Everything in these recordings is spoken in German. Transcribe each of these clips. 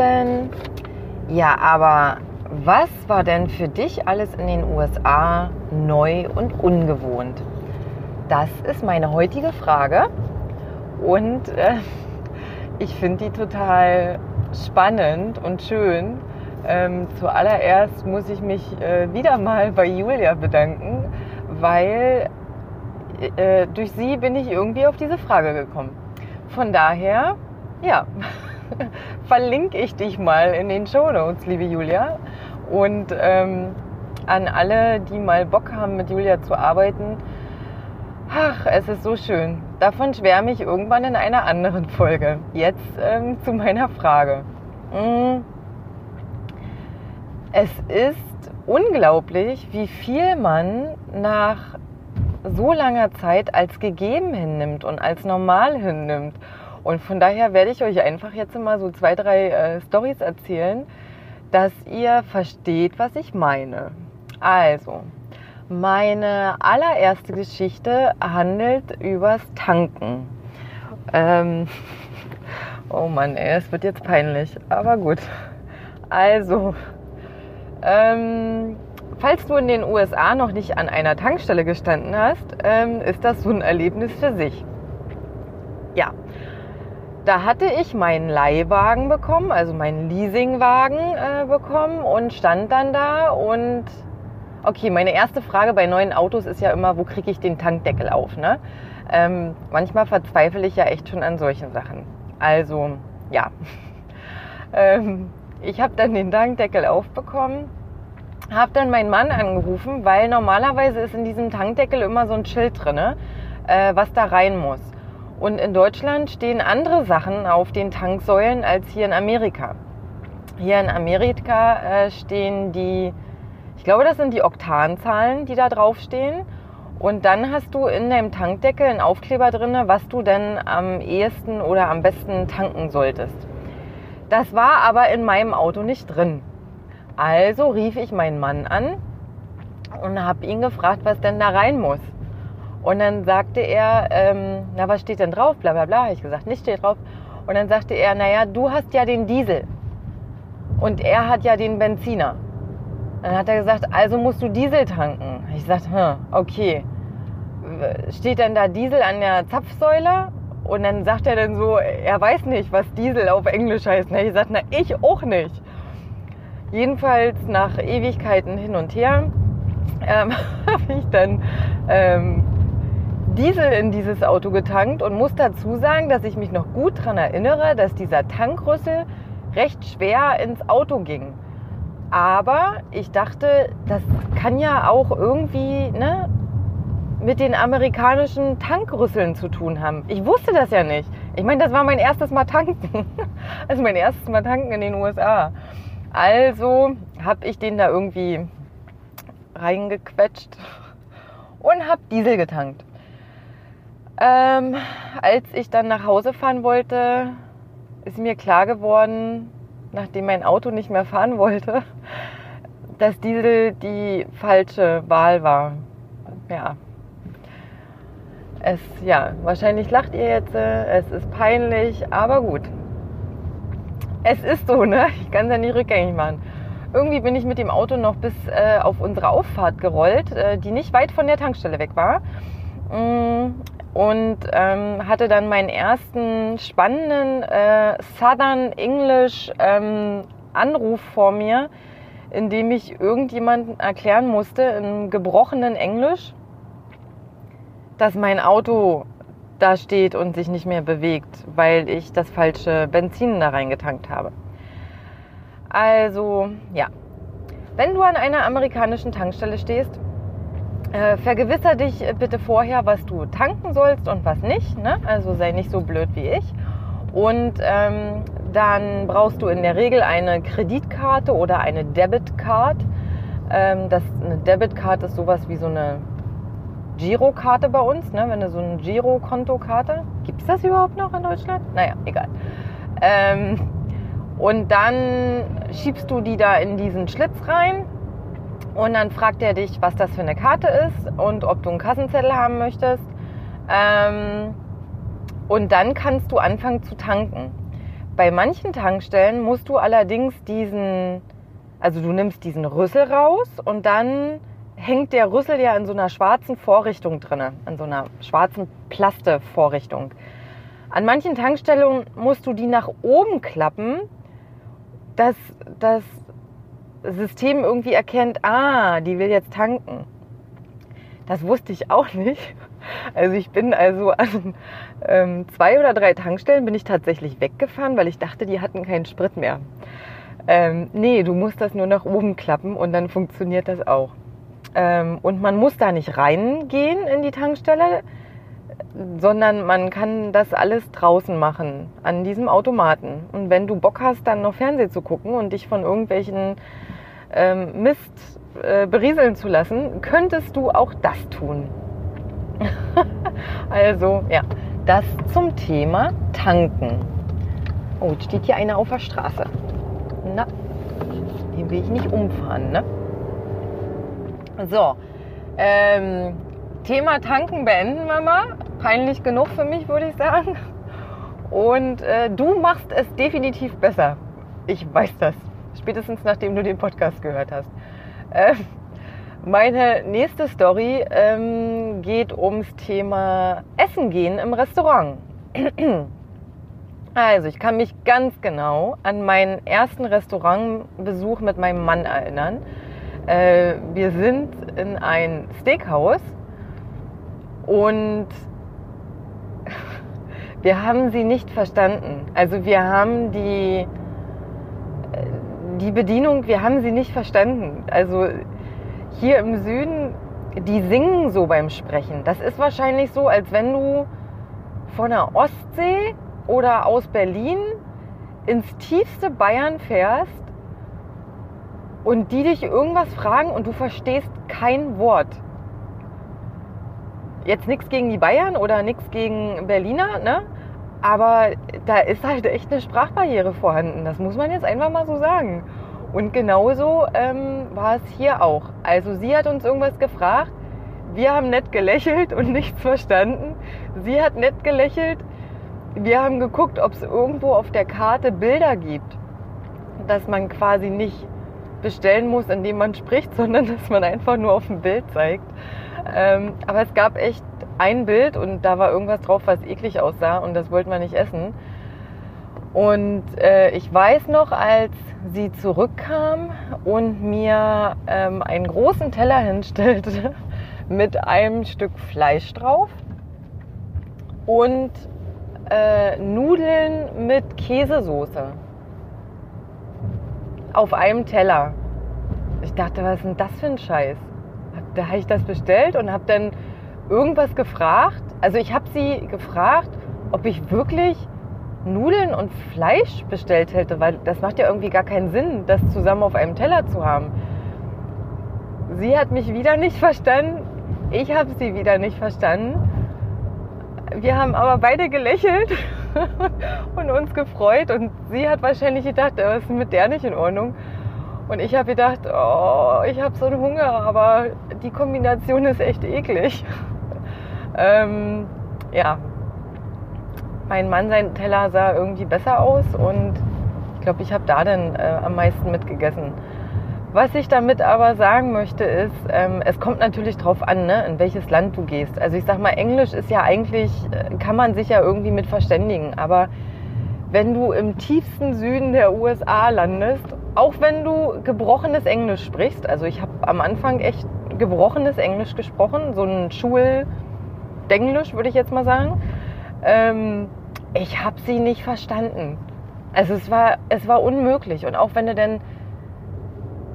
Lieben. Ja, aber was war denn für dich alles in den USA neu und ungewohnt? Das ist meine heutige Frage und äh, ich finde die total spannend und schön. Ähm, zuallererst muss ich mich äh, wieder mal bei Julia bedanken, weil äh, durch sie bin ich irgendwie auf diese Frage gekommen. Von daher, ja, verlinke ich dich mal in den Show Notes, liebe Julia. Und ähm, an alle, die mal Bock haben, mit Julia zu arbeiten, ach, es ist so schön. Davon schwärme ich irgendwann in einer anderen Folge. Jetzt ähm, zu meiner Frage. Mm. Es ist unglaublich, wie viel man nach so langer Zeit als gegeben hinnimmt und als normal hinnimmt. Und von daher werde ich euch einfach jetzt mal so zwei, drei äh, Stories erzählen, dass ihr versteht, was ich meine. Also, meine allererste Geschichte handelt übers Tanken. Ähm, oh Mann, ey, es wird jetzt peinlich, aber gut. Also, ähm, falls du in den USA noch nicht an einer Tankstelle gestanden hast, ähm, ist das so ein Erlebnis für sich. Ja, da hatte ich meinen Leihwagen bekommen, also meinen Leasingwagen äh, bekommen und stand dann da und okay, meine erste Frage bei neuen Autos ist ja immer, wo kriege ich den Tankdeckel auf? Ne? Ähm, manchmal verzweifle ich ja echt schon an solchen Sachen. Also ja, ähm, ich habe dann den Tankdeckel aufbekommen, habe dann meinen Mann angerufen, weil normalerweise ist in diesem Tankdeckel immer so ein Schild drin, äh, was da rein muss. Und in Deutschland stehen andere Sachen auf den Tanksäulen als hier in Amerika. Hier in Amerika äh, stehen die, ich glaube, das sind die Oktanzahlen, die da draufstehen. Und dann hast du in deinem Tankdeckel einen Aufkleber drin, was du denn am ehesten oder am besten tanken solltest. Das war aber in meinem Auto nicht drin. Also rief ich meinen Mann an und habe ihn gefragt, was denn da rein muss. Und dann sagte er, ähm, na, was steht denn drauf? Bla bla bla. Habe ich gesagt, nicht steht drauf. Und dann sagte er, naja, du hast ja den Diesel. Und er hat ja den Benziner. Dann hat er gesagt, also musst du Diesel tanken. Ich sagte, hm, okay. Steht denn da Diesel an der Zapfsäule? Und dann sagt er dann so, er weiß nicht, was Diesel auf Englisch heißt. Ich sagte, na, ich auch nicht. Jedenfalls nach Ewigkeiten hin und her ähm, habe ich dann ähm, Diesel in dieses Auto getankt und muss dazu sagen, dass ich mich noch gut daran erinnere, dass dieser Tankrüssel recht schwer ins Auto ging. Aber ich dachte, das kann ja auch irgendwie ne, mit den amerikanischen Tankrüsseln zu tun haben. Ich wusste das ja nicht. Ich meine, das war mein erstes Mal tanken. Also mein erstes Mal tanken in den USA. Also habe ich den da irgendwie reingequetscht und habe Diesel getankt. Ähm, als ich dann nach Hause fahren wollte, ist mir klar geworden, nachdem mein Auto nicht mehr fahren wollte, dass Diesel die falsche Wahl war. Ja. Es, ja, wahrscheinlich lacht ihr jetzt, es ist peinlich, aber gut. Es ist so, ne? Ich kann es ja nicht rückgängig machen. Irgendwie bin ich mit dem Auto noch bis äh, auf unsere Auffahrt gerollt, äh, die nicht weit von der Tankstelle weg war. Mm, und ähm, hatte dann meinen ersten spannenden äh, Southern English ähm, Anruf vor mir, in dem ich irgendjemandem erklären musste in gebrochenen Englisch, dass mein Auto da steht und sich nicht mehr bewegt, weil ich das falsche Benzin da reingetankt habe. Also ja, wenn du an einer amerikanischen Tankstelle stehst, äh, vergewisser dich bitte vorher, was du tanken sollst und was nicht. Ne? Also sei nicht so blöd wie ich. Und ähm, dann brauchst du in der Regel eine Kreditkarte oder eine Debitcard. Ähm, das, eine Debitcard ist sowas wie so eine Girokarte bei uns, ne? wenn du so eine Girokontokarte. Gibt es das überhaupt noch in Deutschland? Naja, egal. Ähm, und dann schiebst du die da in diesen Schlitz rein und dann fragt er dich, was das für eine Karte ist und ob du einen Kassenzettel haben möchtest. Ähm, und dann kannst du anfangen zu tanken. Bei manchen Tankstellen musst du allerdings diesen, also du nimmst diesen Rüssel raus und dann hängt der Rüssel ja in so einer schwarzen Vorrichtung drin, in so einer schwarzen Plaste-Vorrichtung. An manchen Tankstellen musst du die nach oben klappen, dass das System irgendwie erkennt, ah, die will jetzt tanken. Das wusste ich auch nicht. Also ich bin also an ähm, zwei oder drei Tankstellen bin ich tatsächlich weggefahren, weil ich dachte, die hatten keinen Sprit mehr. Ähm, nee, du musst das nur nach oben klappen und dann funktioniert das auch. Ähm, und man muss da nicht reingehen in die Tankstelle, sondern man kann das alles draußen machen, an diesem Automaten. Und wenn du Bock hast, dann noch Fernsehen zu gucken und dich von irgendwelchen ähm, Mist äh, berieseln zu lassen, könntest du auch das tun. also, ja, das zum Thema Tanken. Oh, jetzt steht hier einer auf der Straße. Na, den will ich nicht umfahren, ne? So, ähm, Thema Tanken beenden wir mal. Peinlich genug für mich, würde ich sagen. Und äh, du machst es definitiv besser. Ich weiß das. Spätestens nachdem du den Podcast gehört hast. Äh, meine nächste Story ähm, geht ums Thema Essen gehen im Restaurant. Also, ich kann mich ganz genau an meinen ersten Restaurantbesuch mit meinem Mann erinnern. Äh, wir sind in ein Steakhouse und wir haben sie nicht verstanden. Also wir haben die, die Bedienung, wir haben sie nicht verstanden. Also hier im Süden, die singen so beim Sprechen. Das ist wahrscheinlich so, als wenn du von der Ostsee oder aus Berlin ins tiefste Bayern fährst und die dich irgendwas fragen und du verstehst kein Wort. Jetzt nichts gegen die Bayern oder nichts gegen Berliner, ne? Aber da ist halt echt eine Sprachbarriere vorhanden. Das muss man jetzt einfach mal so sagen. Und genauso ähm, war es hier auch. Also sie hat uns irgendwas gefragt. Wir haben nett gelächelt und nichts verstanden. Sie hat nett gelächelt. Wir haben geguckt, ob es irgendwo auf der Karte Bilder gibt, dass man quasi nicht bestellen muss, indem man spricht, sondern dass man einfach nur auf ein Bild zeigt. Ähm, aber es gab echt ein Bild und da war irgendwas drauf, was eklig aussah und das wollten wir nicht essen. Und äh, ich weiß noch, als sie zurückkam und mir ähm, einen großen Teller hinstellte mit einem Stück Fleisch drauf und äh, Nudeln mit Käsesoße auf einem Teller. Ich dachte, was ist denn das für ein Scheiß? Da habe ich das bestellt und habe dann irgendwas gefragt. Also ich habe sie gefragt, ob ich wirklich Nudeln und Fleisch bestellt hätte, weil das macht ja irgendwie gar keinen Sinn, das zusammen auf einem Teller zu haben. Sie hat mich wieder nicht verstanden, ich habe sie wieder nicht verstanden. Wir haben aber beide gelächelt und uns gefreut und sie hat wahrscheinlich gedacht, was ist mit der nicht in Ordnung? Und ich habe gedacht, oh, ich habe so einen Hunger, aber die Kombination ist echt eklig. Ähm, ja, mein Mann, sein Teller sah irgendwie besser aus und ich glaube, ich habe da dann äh, am meisten mitgegessen. Was ich damit aber sagen möchte, ist, ähm, es kommt natürlich drauf an, ne, in welches Land du gehst. Also ich sag mal, Englisch ist ja eigentlich, äh, kann man sich ja irgendwie mit verständigen. Aber wenn du im tiefsten Süden der USA landest, auch wenn du gebrochenes Englisch sprichst, also ich habe am Anfang echt gebrochenes Englisch gesprochen, so ein Schuldenglisch würde ich jetzt mal sagen. Ähm, ich habe sie nicht verstanden. Also es war, es war unmöglich. Und auch wenn du denn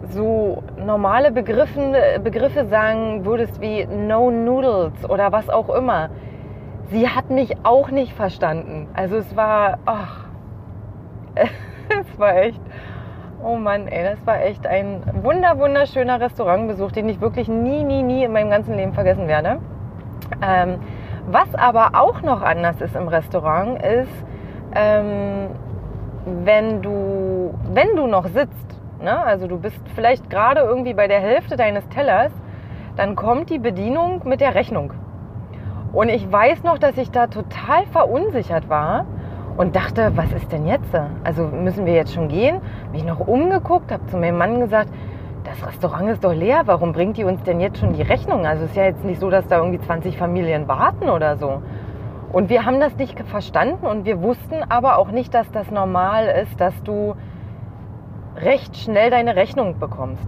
so normale Begriffen, Begriffe sagen würdest wie No Noodles oder was auch immer, sie hat mich auch nicht verstanden. Also es war, ach, es war echt, oh Mann, ey, das war echt ein wunder, wunderschöner Restaurantbesuch, den ich wirklich nie, nie, nie in meinem ganzen Leben vergessen werde. Ähm, was aber auch noch anders ist im Restaurant, ist, ähm, wenn du, wenn du noch sitzt, ne? also du bist vielleicht gerade irgendwie bei der Hälfte deines Tellers, dann kommt die Bedienung mit der Rechnung. Und ich weiß noch, dass ich da total verunsichert war und dachte, was ist denn jetzt? Also müssen wir jetzt schon gehen? Mich noch umgeguckt, habe zu meinem Mann gesagt, das Restaurant ist doch leer, warum bringt die uns denn jetzt schon die Rechnung? Also es ist ja jetzt nicht so, dass da irgendwie 20 Familien warten oder so. Und wir haben das nicht verstanden und wir wussten aber auch nicht, dass das normal ist, dass du recht schnell deine Rechnung bekommst.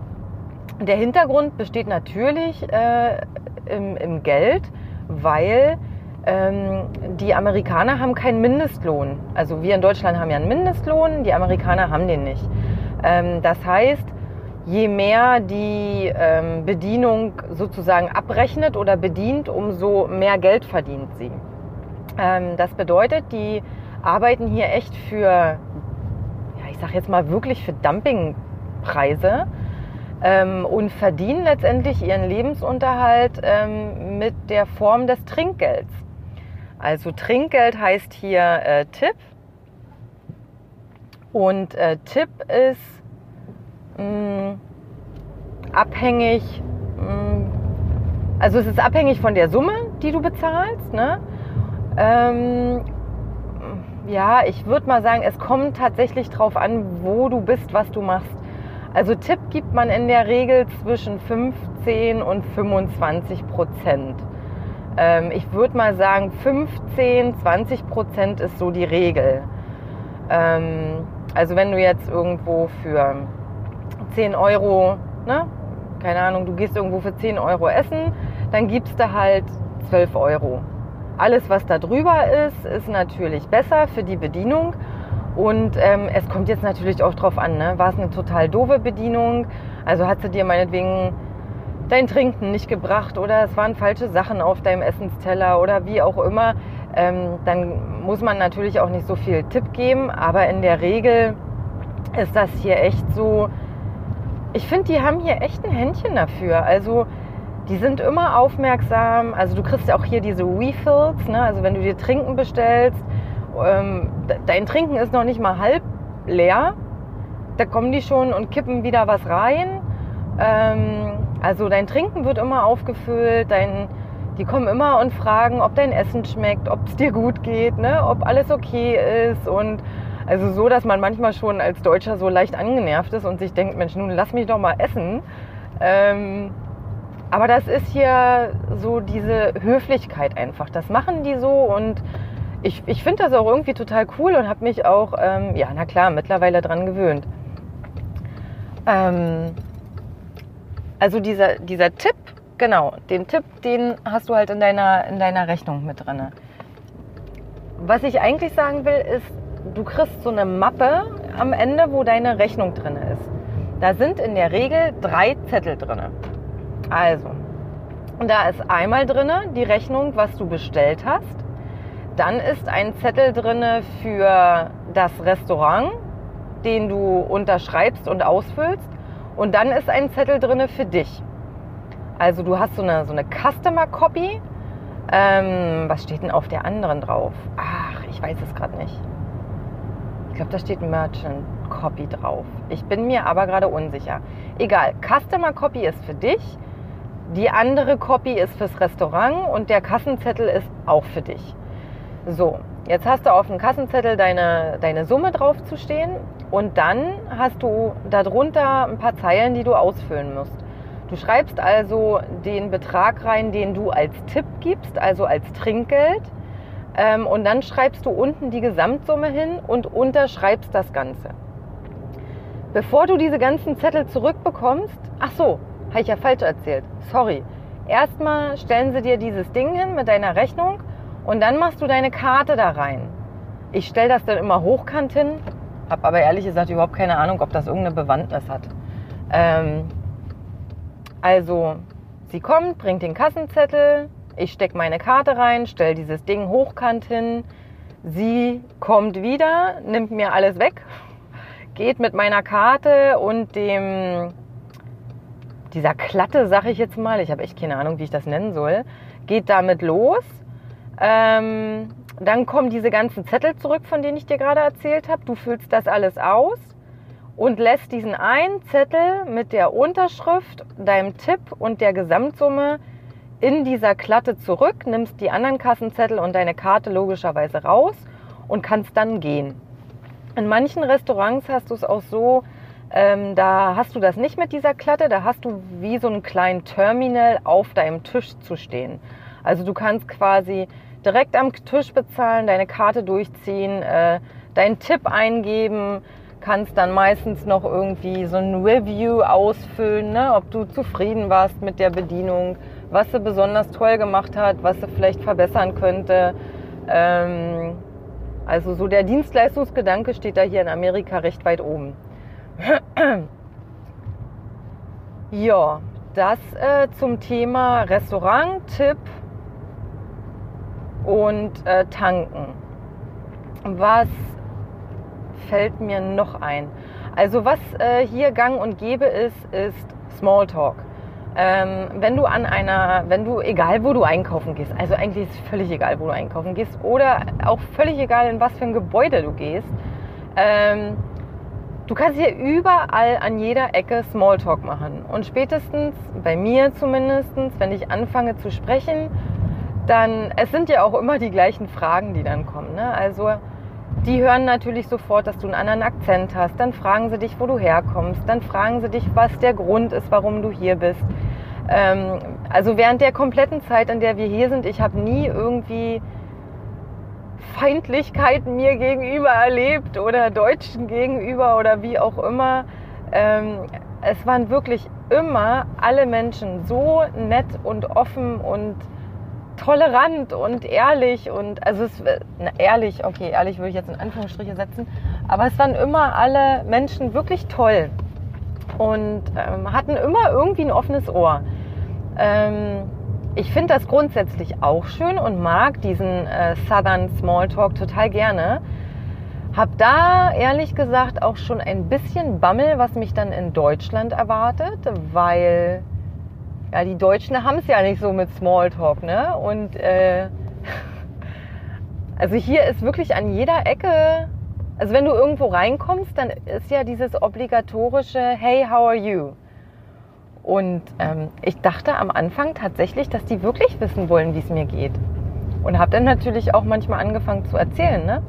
Der Hintergrund besteht natürlich äh, im, im Geld, weil ähm, die Amerikaner haben keinen Mindestlohn. Also wir in Deutschland haben ja einen Mindestlohn, die Amerikaner haben den nicht. Ähm, das heißt, je mehr die ähm, Bedienung sozusagen abrechnet oder bedient, umso mehr Geld verdient sie. Ähm, das bedeutet, die arbeiten hier echt für, ja, ich sag jetzt mal wirklich für Dumpingpreise ähm, und verdienen letztendlich ihren Lebensunterhalt ähm, mit der Form des Trinkgelds. Also Trinkgeld heißt hier äh, Tipp. Und äh, Tipp ist mh, mm, abhängig, mh, mm, also es ist abhängig von der Summe, die du bezahlst. Ne? Ähm, ja, ich würde mal sagen, es kommt tatsächlich drauf an, wo du bist, was du machst. Also Tipp gibt man in der Regel zwischen 15 und 25 Prozent. Ähm, ich würde mal sagen, 15, 20 Prozent ist so die Regel. Ähm, also wenn du jetzt irgendwo für 10 Euro, ne, keine Ahnung, du gehst irgendwo für 10 Euro essen, dann gibst du halt 12 Euro. Alles, was da drüber ist, ist natürlich besser für die Bedienung. Und ähm, es kommt jetzt natürlich auch drauf an, ne? war es eine total doofe Bedienung? Also hat sie dir meinetwegen dein Trinken nicht gebracht oder es waren falsche Sachen auf deinem Essensteller oder wie auch immer, ähm, dann muss man natürlich auch nicht so viel Tipp geben. Aber in der Regel ist das hier echt so. Ich finde, die haben hier echt ein Händchen dafür. Also die sind immer aufmerksam. Also du kriegst ja auch hier diese Refills, ne? also wenn du dir Trinken bestellst, ähm, dein Trinken ist noch nicht mal halb leer. Da kommen die schon und kippen wieder was rein. Ähm, also dein Trinken wird immer aufgefüllt, dein, die kommen immer und fragen, ob dein Essen schmeckt, ob es dir gut geht, ne? ob alles okay ist und also so, dass man manchmal schon als Deutscher so leicht angenervt ist und sich denkt, Mensch, nun lass mich doch mal essen. Ähm, aber das ist hier so diese Höflichkeit einfach. Das machen die so und ich, ich finde das auch irgendwie total cool und habe mich auch, ähm, ja, na klar, mittlerweile dran gewöhnt. Ähm, also dieser, dieser Tipp, genau, den Tipp, den hast du halt in deiner, in deiner Rechnung mit drin. Was ich eigentlich sagen will, ist, du kriegst so eine Mappe am Ende, wo deine Rechnung drin ist. Da sind in der Regel drei Zettel drin. Also, da ist einmal drin die Rechnung, was du bestellt hast. Dann ist ein Zettel drin für das Restaurant, den du unterschreibst und ausfüllst. Und dann ist ein Zettel drin für dich. Also du hast so eine, so eine Customer Copy. Ähm, was steht denn auf der anderen drauf? Ach, ich weiß es gerade nicht. Ich glaube, da steht Merchant Copy drauf. Ich bin mir aber gerade unsicher. Egal, Customer Copy ist für dich. Die andere Copy ist fürs Restaurant und der Kassenzettel ist auch für dich. So, jetzt hast du auf dem Kassenzettel deine, deine Summe drauf zu stehen und dann hast du darunter ein paar Zeilen, die du ausfüllen musst. Du schreibst also den Betrag rein, den du als Tipp gibst, also als Trinkgeld. Ähm, und dann schreibst du unten die Gesamtsumme hin und unterschreibst das Ganze. Bevor du diese ganzen Zettel zurückbekommst, ach so, habe ich ja falsch erzählt, sorry. Erstmal stellen sie dir dieses Ding hin mit deiner Rechnung und dann machst du deine Karte da rein. Ich stelle das dann immer hochkant hin, habe aber ehrlich gesagt überhaupt keine Ahnung, ob das irgendeine Bewandtnis hat. Ähm, also, sie kommt, bringt den Kassenzettel, Ich stecke meine Karte rein, stelle dieses Ding hochkant hin. Sie kommt wieder, nimmt mir alles weg, geht mit meiner Karte und dem dieser Klatte, sag ich jetzt mal, ich habe echt keine Ahnung, wie ich das nennen soll, geht damit los. Ähm, dann kommen diese ganzen Zettel zurück, von denen ich dir gerade erzählt habe. Du füllst das alles aus und lässt diesen einen Zettel mit der Unterschrift, deinem Tipp und der Gesamtsumme in dieser Klatte zurück, nimmst die anderen Kassenzettel und deine Karte logischerweise raus und kannst dann gehen. In manchen Restaurants hast du es auch so, ähm, da hast du das nicht mit dieser Klatte, da hast du wie so einen kleinen Terminal auf deinem Tisch zu stehen. Also du kannst quasi direkt am Tisch bezahlen, deine Karte durchziehen, äh, deinen Tipp eingeben, kannst dann meistens noch irgendwie so ein Review ausfüllen, ne? ob du zufrieden warst mit der Bedienung, was sie besonders toll gemacht hat, was sie vielleicht verbessern könnte. Ähm, also so der Dienstleistungsgedanke steht da hier in Amerika recht weit oben. ja, das äh, zum Thema Restaurant, Tipp und äh, Tanken. Was fällt mir noch ein? Also was äh, hier gang und gäbe ist, ist Smalltalk. Ähm, wenn du an einer, wenn du, egal wo du einkaufen gehst, also eigentlich ist es völlig egal, wo du einkaufen gehst oder auch völlig egal, in was für ein Gebäude du gehst, ähm, Du kannst hier überall an jeder Ecke Smalltalk machen. Und spätestens, bei mir zumindest, wenn ich anfange zu sprechen, dann, es sind ja auch immer die gleichen Fragen, die dann kommen. Ne? Also die hören natürlich sofort, dass du einen anderen Akzent hast. Dann fragen sie dich, wo du herkommst. Dann fragen sie dich, was der Grund ist, warum du hier bist. Ähm, also während der kompletten Zeit, in der wir hier sind, ich habe nie irgendwie Feindlichkeiten mir gegenüber erlebt oder Deutschen gegenüber oder wie auch immer. Ähm, es waren wirklich immer alle Menschen so nett und offen und tolerant und ehrlich und also es, na, ehrlich, okay, ehrlich würde ich jetzt in Anführungsstriche setzen, aber es waren immer alle Menschen wirklich toll und ähm, hatten immer irgendwie ein offenes Ohr. Ähm, ich finde das grundsätzlich auch schön und mag diesen äh, Southern Smalltalk total gerne. Hab da ehrlich gesagt auch schon ein bisschen Bammel, was mich dann in Deutschland erwartet, weil ja, die Deutschen haben es ja nicht so mit Smalltalk, ne? Und äh, also hier ist wirklich an jeder Ecke, also wenn du irgendwo reinkommst, dann ist ja dieses obligatorische Hey, how are you? Und ähm, ich dachte am Anfang tatsächlich, dass die wirklich wissen wollen, wie es mir geht. Und habe dann natürlich auch manchmal angefangen zu erzählen, ne?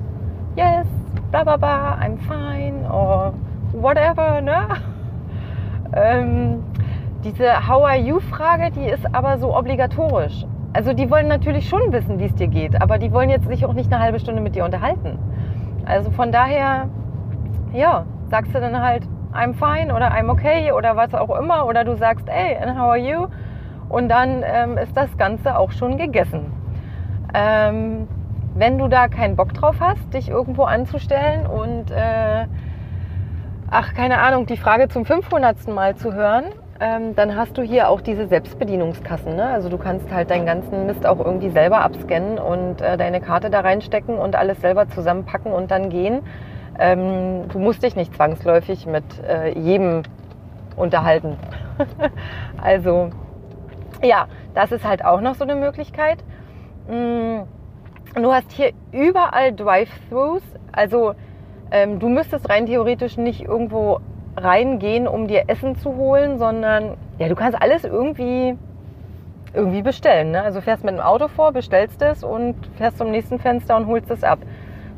Yes, bla bla bla, I'm fine or whatever, ne? Ähm, diese How are you Frage, die ist aber so obligatorisch. Also die wollen natürlich schon wissen, wie es dir geht, aber die wollen jetzt sich auch nicht eine halbe Stunde mit dir unterhalten. Also von daher, ja, sagst du dann halt, I'm fine oder I'm okay oder was auch immer oder du sagst, hey, and how are you? Und dann ähm, ist das Ganze auch schon gegessen. Ähm, wenn du da keinen Bock drauf hast, dich irgendwo anzustellen und, äh, ach, keine Ahnung, die Frage zum 500. Mal zu hören, ähm, dann hast du hier auch diese Selbstbedienungskassen. Ne? Also du kannst halt deinen ganzen Mist auch irgendwie selber abscannen und äh, deine Karte da reinstecken und alles selber zusammenpacken und dann gehen. Ähm, du musst dich nicht zwangsläufig mit äh, jedem unterhalten. also ja, das ist halt auch noch so eine Möglichkeit. Mm, du hast hier überall Drive-Thrus. Also ähm, du müsstest rein theoretisch nicht irgendwo reingehen, um dir Essen zu holen, sondern ja, du kannst alles irgendwie irgendwie bestellen. Ne? Also fährst mit dem Auto vor, bestellst es und fährst zum nächsten Fenster und holst es ab.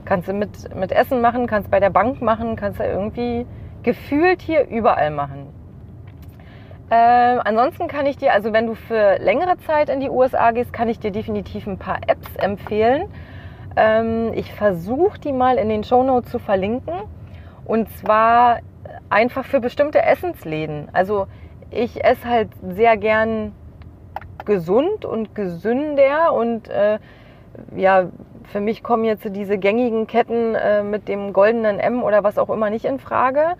Kannst du mit, mit Essen machen, kannst bei der Bank machen, kannst du irgendwie gefühlt hier überall machen. Äh, ansonsten kann ich dir, also wenn du für längere Zeit in die USA gehst, kann ich dir definitiv ein paar Apps empfehlen. Ähm, ich versuche die mal in den Show Notes zu verlinken. Und zwar einfach für bestimmte Essensläden. Also ich esse halt sehr gern gesund und gesünder und äh, ja, für mich kommen jetzt diese gängigen Ketten äh, mit dem goldenen M oder was auch immer nicht in Frage.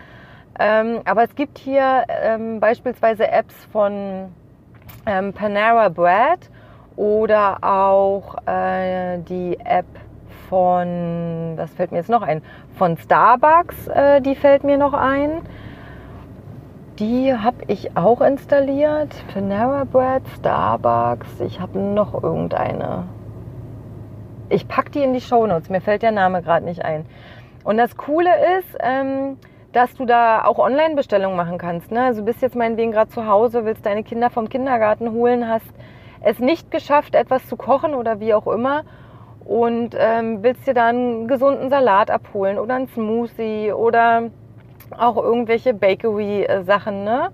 Ähm, aber es gibt hier ähm, beispielsweise Apps von ähm, Panera Bread Oder auch äh, die App von, was fällt mir jetzt noch ein? Von Starbucks, äh, die fällt mir noch ein. Die habe ich auch installiert. Panera Bread, Starbucks. Ich habe noch irgendeine. Ich packe die in die Show Notes. Mir fällt der Name gerade nicht ein. Und das Coole ist, ähm, dass du da auch Online-Bestellungen machen kannst. Ne? Also bist jetzt meinetwegen gerade zu Hause, willst deine Kinder vom Kindergarten holen, hast es nicht geschafft, etwas zu kochen oder wie auch immer und ähm, willst dir dann einen gesunden Salat abholen oder einen Smoothie oder auch irgendwelche Bakery-Sachen, ne?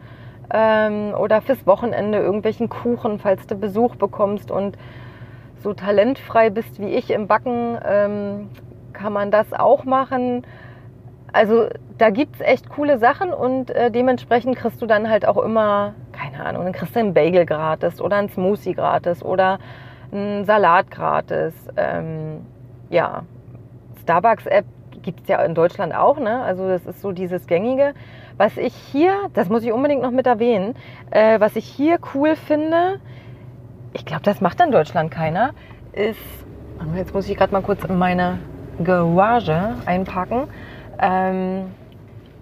Ähm, oder fürs Wochenende irgendwelchen Kuchen, falls du Besuch bekommst und so talentfrei bist wie ich im Backen, ähm, kann man das auch machen. Also da gibt es echt coole Sachen und äh, dementsprechend kriegst du dann halt auch immer, keine Ahnung, dann kriegst du einen Bagel gratis oder einen Smoothie gratis oder einen Salat gratis. Ähm, ja, Starbucks-App gibt es ja in Deutschland auch, ne? Also das ist so dieses gängige. Was ich hier, das muss ich unbedingt noch mit erwähnen, äh, was ich hier cool finde, ich glaube, das macht in Deutschland keiner, ist, jetzt muss ich gerade mal kurz in meine Garage einpacken. Ähm,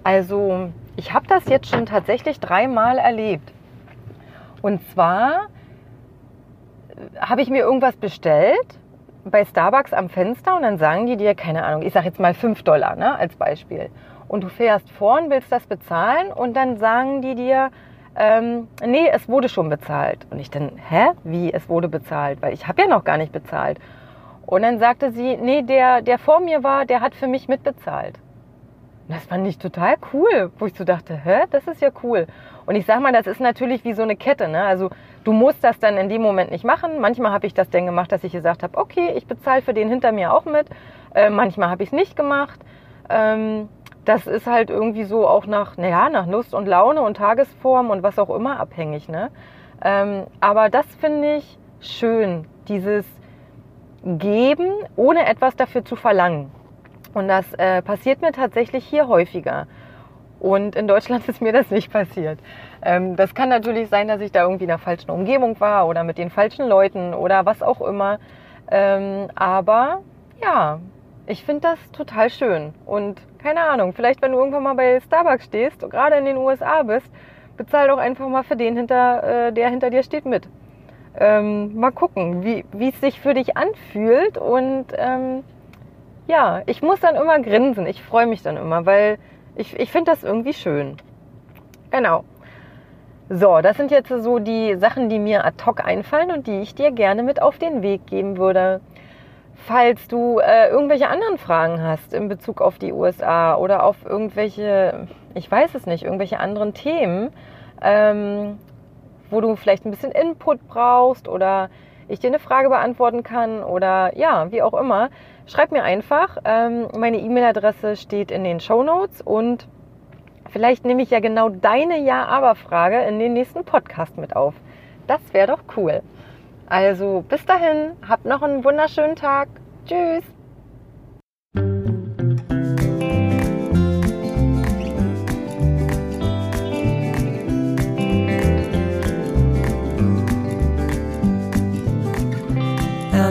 also ich habe das jetzt schon tatsächlich dreimal erlebt. Und zwar habe ich mir irgendwas bestellt bei Starbucks am Fenster und dann sagen die dir, keine Ahnung, ich sage jetzt mal 5 Dollar ne, als Beispiel. Und du fährst vor und willst das bezahlen und dann sagen die dir, ähm, nee, es wurde schon bezahlt. Und ich dann, hä, wie, es wurde bezahlt? Weil ich habe ja noch gar nicht bezahlt. Und dann sagte sie, nee, der, der vor mir war, der hat für mich mitbezahlt. Das fand ich total cool, wo ich so dachte, hä, das ist ja cool. Und ich sag mal, das ist natürlich wie so eine Kette. Ne? Also du musst das dann in dem Moment nicht machen. Manchmal habe ich das dann gemacht, dass ich gesagt habe, okay, ich bezahle für den hinter mir auch mit. Äh, manchmal habe ich es nicht gemacht. Ähm, das ist halt irgendwie so auch nach, naja, nach Lust und Laune und Tagesform und was auch immer abhängig. Ne? Ähm, aber das finde ich schön, dieses Geben, ohne etwas dafür zu verlangen. Und das äh, passiert mir tatsächlich hier häufiger. Und in Deutschland ist mir das nicht passiert. Ähm, das kann natürlich sein, dass ich da irgendwie in der falschen Umgebung war oder mit den falschen Leuten oder was auch immer. Ähm, aber ja, ich finde das total schön. Und keine Ahnung, vielleicht wenn du irgendwann mal bei Starbucks stehst, gerade in den USA bist, bezahl doch einfach mal für den, hinter, äh, der hinter dir steht, mit. Ähm, mal gucken, wie es sich für dich anfühlt. Und ähm, ja, ich muss dann immer grinsen. Ich freue mich dann immer, weil ich, ich finde das irgendwie schön. Genau. So, das sind jetzt so die Sachen, die mir ad hoc einfallen und die ich dir gerne mit auf den Weg geben würde. Falls du äh, irgendwelche anderen Fragen hast in Bezug auf die USA oder auf irgendwelche, ich weiß es nicht, irgendwelche anderen Themen, ähm, wo du vielleicht ein bisschen Input brauchst oder ich dir eine Frage beantworten kann oder ja, wie auch immer, schreib mir einfach. Ähm, meine E-Mail-Adresse steht in den Show Notes und vielleicht nehme ich ja genau deine Ja-Aber-Frage in den nächsten Podcast mit auf. Das wäre doch cool. Also bis dahin, habt noch einen wunderschönen Tag. Tschüss.